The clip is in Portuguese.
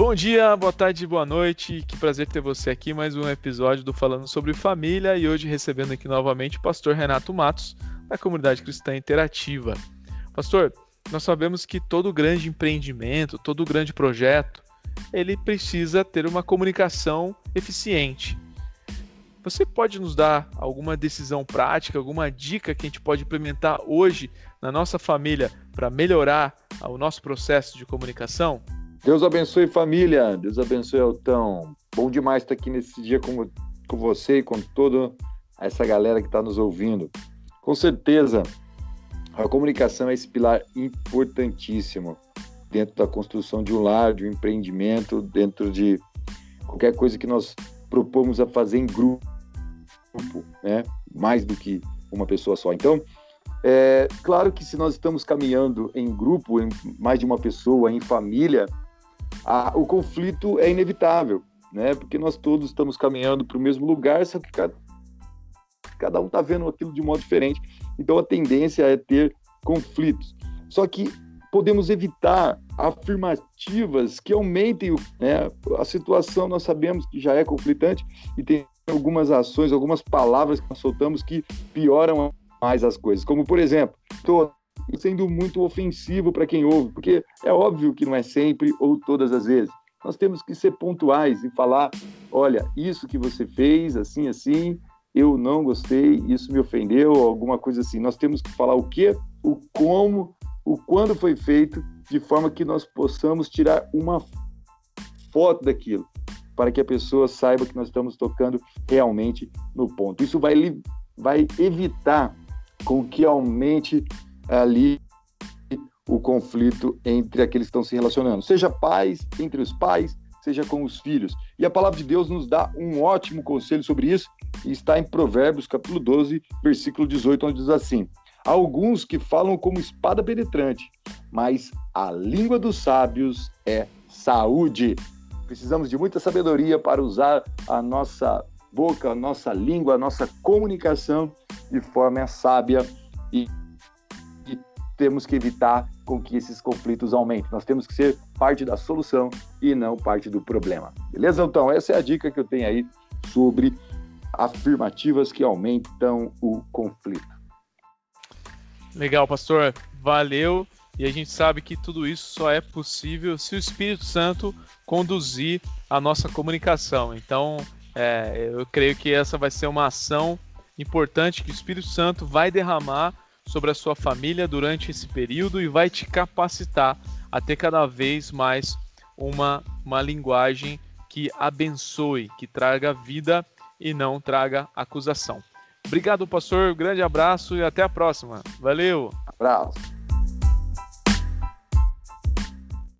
Bom dia, boa tarde, boa noite. Que prazer ter você aqui. Mais um episódio do Falando sobre Família e hoje recebendo aqui novamente o pastor Renato Matos, da comunidade cristã interativa. Pastor, nós sabemos que todo grande empreendimento, todo grande projeto, ele precisa ter uma comunicação eficiente. Você pode nos dar alguma decisão prática, alguma dica que a gente pode implementar hoje na nossa família para melhorar o nosso processo de comunicação? Deus abençoe família, Deus abençoe Altão. Bom demais estar aqui nesse dia com, com você e com toda essa galera que está nos ouvindo. Com certeza, a comunicação é esse pilar importantíssimo dentro da construção de um lar, de um empreendimento, dentro de qualquer coisa que nós propomos a fazer em grupo, né? Mais do que uma pessoa só. Então, é claro que se nós estamos caminhando em grupo, em mais de uma pessoa, em família, a, o conflito é inevitável, né? Porque nós todos estamos caminhando para o mesmo lugar, só que cada, cada um está vendo aquilo de modo diferente. Então a tendência é ter conflitos. Só que podemos evitar afirmativas que aumentem né, a situação. Nós sabemos que já é conflitante e tem algumas ações, algumas palavras que nós soltamos que pioram mais as coisas. Como, por exemplo, estou sendo muito ofensivo para quem ouve, porque é óbvio que não é sempre ou todas as vezes. Nós temos que ser pontuais e falar: olha, isso que você fez, assim, assim, eu não gostei, isso me ofendeu, alguma coisa assim. Nós temos que falar o que, o como, o quando foi feito, de forma que nós possamos tirar uma foto daquilo, para que a pessoa saiba que nós estamos tocando realmente no ponto. Isso vai, vai evitar com que aumente ali o conflito entre aqueles que estão se relacionando, seja pais, entre os pais, seja com os filhos. E a palavra de Deus nos dá um ótimo conselho sobre isso, e está em Provérbios, capítulo 12, versículo 18, onde diz assim: Há alguns que falam como espada penetrante, mas a língua dos sábios é saúde. Precisamos de muita sabedoria para usar a nossa boca, a nossa língua, a nossa comunicação de forma sábia e temos que evitar com que esses conflitos aumentem. Nós temos que ser parte da solução e não parte do problema. Beleza? Então, essa é a dica que eu tenho aí sobre afirmativas que aumentam o conflito. Legal, pastor. Valeu. E a gente sabe que tudo isso só é possível se o Espírito Santo conduzir a nossa comunicação. Então, é, eu creio que essa vai ser uma ação importante que o Espírito Santo vai derramar sobre a sua família durante esse período e vai te capacitar a ter cada vez mais uma, uma linguagem que abençoe, que traga vida e não traga acusação. Obrigado, pastor. Grande abraço e até a próxima. Valeu. Abraço.